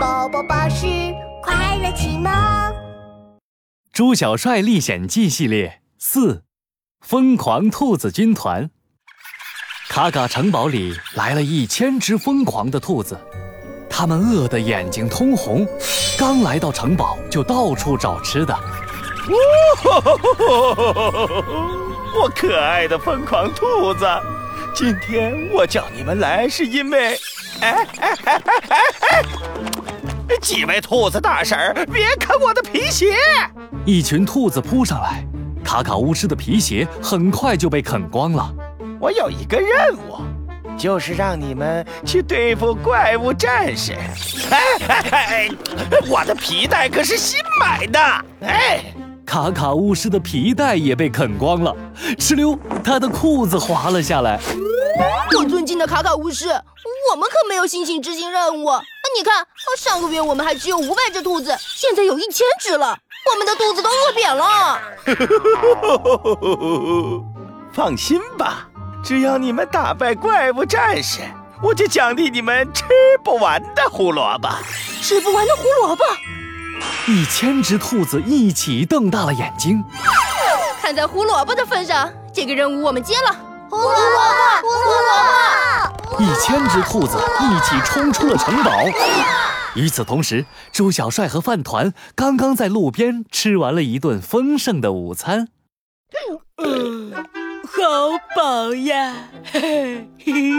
宝宝巴士快乐启蒙，《猪小帅历险记》系列四，疯狂兔子军团。卡卡城堡里来了一千只疯狂的兔子，它们饿得眼睛通红，刚来到城堡就到处找吃的。我可爱的疯狂兔子，今天我叫你们来是因为，哎哎哎哎哎哎！几位兔子大婶儿，别啃我的皮鞋！一群兔子扑上来，卡卡巫师的皮鞋很快就被啃光了。我有一个任务，就是让你们去对付怪物战士。哎哎哎！我的皮带可是新买的，哎！卡卡巫师的皮带也被啃光了，哧溜，他的裤子滑了下来。我尊敬的卡卡巫师，我们可没有心情执行任务。你看，上个月我们还只有五百只兔子，现在有一千只了，我们的肚子都饿扁了。放心吧，只要你们打败怪物战士，我就奖励你们吃不完的胡萝卜。吃不完的胡萝卜。一千只兔子一起瞪大了眼睛。看在胡萝卜的份上，这个任务我们接了。胡萝卜，胡萝卜！一千只兔子一起冲出了城堡。与此同时，猪小帅和饭团刚刚在路边吃完了一顿丰盛的午餐。嗯，好饱呀！嘿嘿嘿。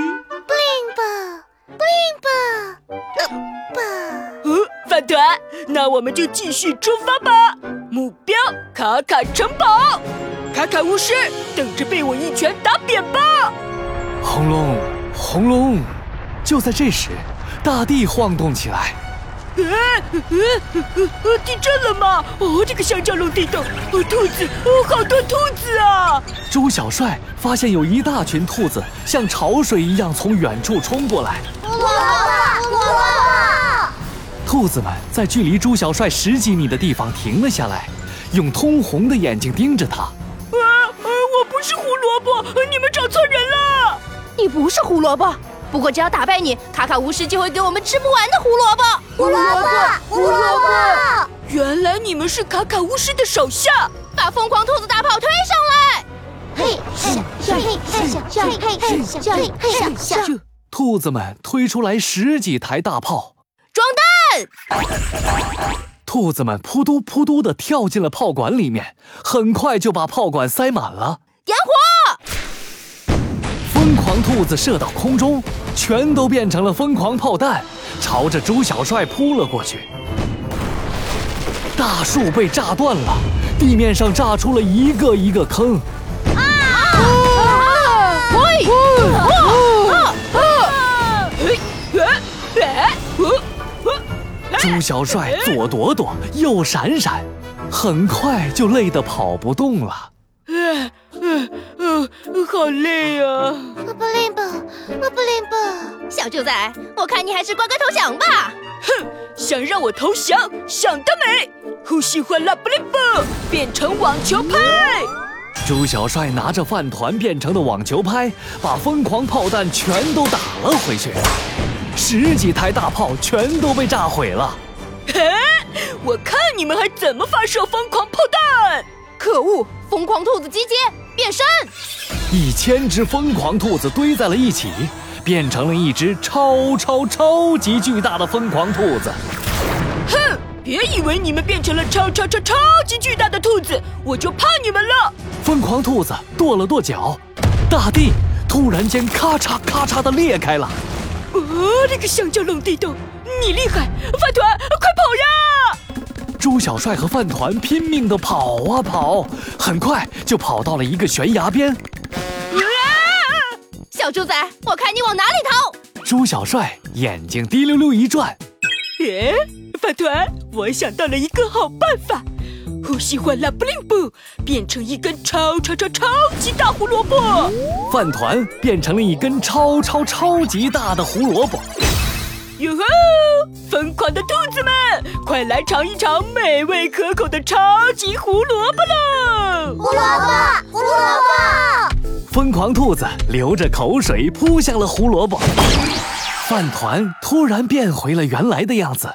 饭团，那我们就继续出发吧。目标卡卡城堡，卡卡巫师等着被我一拳打扁吧！轰隆轰隆，就在这时，大地晃动起来。呃呃呃地震了吗？哦，这个香蕉龙地洞，哦，兔子，哦，好多兔子啊！猪小帅发现有一大群兔子像潮水一样从远处冲过来。兔子们在距离猪小帅十几米的地方停了下来，用通红的眼睛盯着他。啊啊！我不是胡萝卜，你们找错人了。你不是胡萝卜。不过只要打败你，卡卡巫师就会给我们吃不完的胡萝卜。胡萝卜，胡萝卜。原来你们是卡卡巫师的手下，把疯狂兔子大炮推上来。嘿，嘿，嘿，嘿，嘿，嘿，嘿，嘿，嘿，嘿，嘿，兔子们推出来十几台大炮，装弹。兔子们扑嘟扑嘟的跳进了炮管里面，很快就把炮管塞满了。点火。疯狂兔子射到空中，全都变成了疯狂炮弹，朝着猪小帅扑了过去。大树被炸断了，地面上炸出了一个一个坑。猪小帅左躲躲，右闪闪，很快就累得跑不动了。嗯嗯嗯，好累啊！不灵不，不灵不。小猪仔，我看你还是乖乖投降吧。哼，想让我投降？想得美！呼吸换拉布灵布，变成网球拍。猪小帅拿着饭团变成的网球拍，把疯狂炮弹全都打了回去。十几台大炮全都被炸毁了，嘿，我看你们还怎么发射疯狂炮弹！可恶，疯狂兔子集结，变身！一千只疯狂兔子堆在了一起，变成了一只超超超级巨大的疯狂兔子。哼，别以为你们变成了超超超超级巨大的兔子，我就怕你们了！疯狂兔子跺了跺脚，大地突然间咔嚓咔嚓的裂开了。哦，那个香蕉龙地洞，你厉害！饭团，快跑呀！猪小帅和饭团拼命的跑啊跑，很快就跑到了一个悬崖边。小猪仔，我看你往哪里逃！猪小帅眼睛滴溜溜一转，耶！饭团，我想到了一个好办法。呼吸换拉布灵布，变成一根超超超超级大胡萝卜。饭团变成了一根超超超级大的胡萝卜。哟吼！疯狂的兔子们，快来尝一尝美味可口的超级胡萝卜喽！胡萝卜，胡萝卜！疯狂兔子流着口水扑向了胡萝卜。饭团突然变回了原来的样子，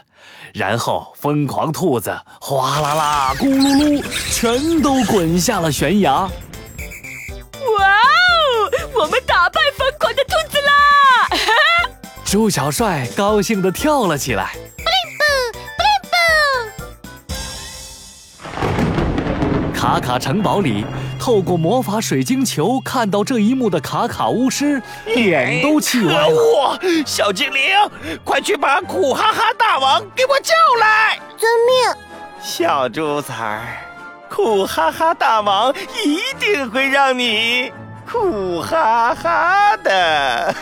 然后疯狂兔子哗啦啦、咕噜噜，全都滚下了悬崖。哇哦！我们打败疯狂的兔子啦！猪小帅高兴地跳了起来。卡卡城堡里，透过魔法水晶球看到这一幕的卡卡巫师脸都气歪了。我小精灵，快去把苦哈哈大王给我叫来！遵命。小猪崽儿，苦哈哈大王一定会让你苦哈哈的。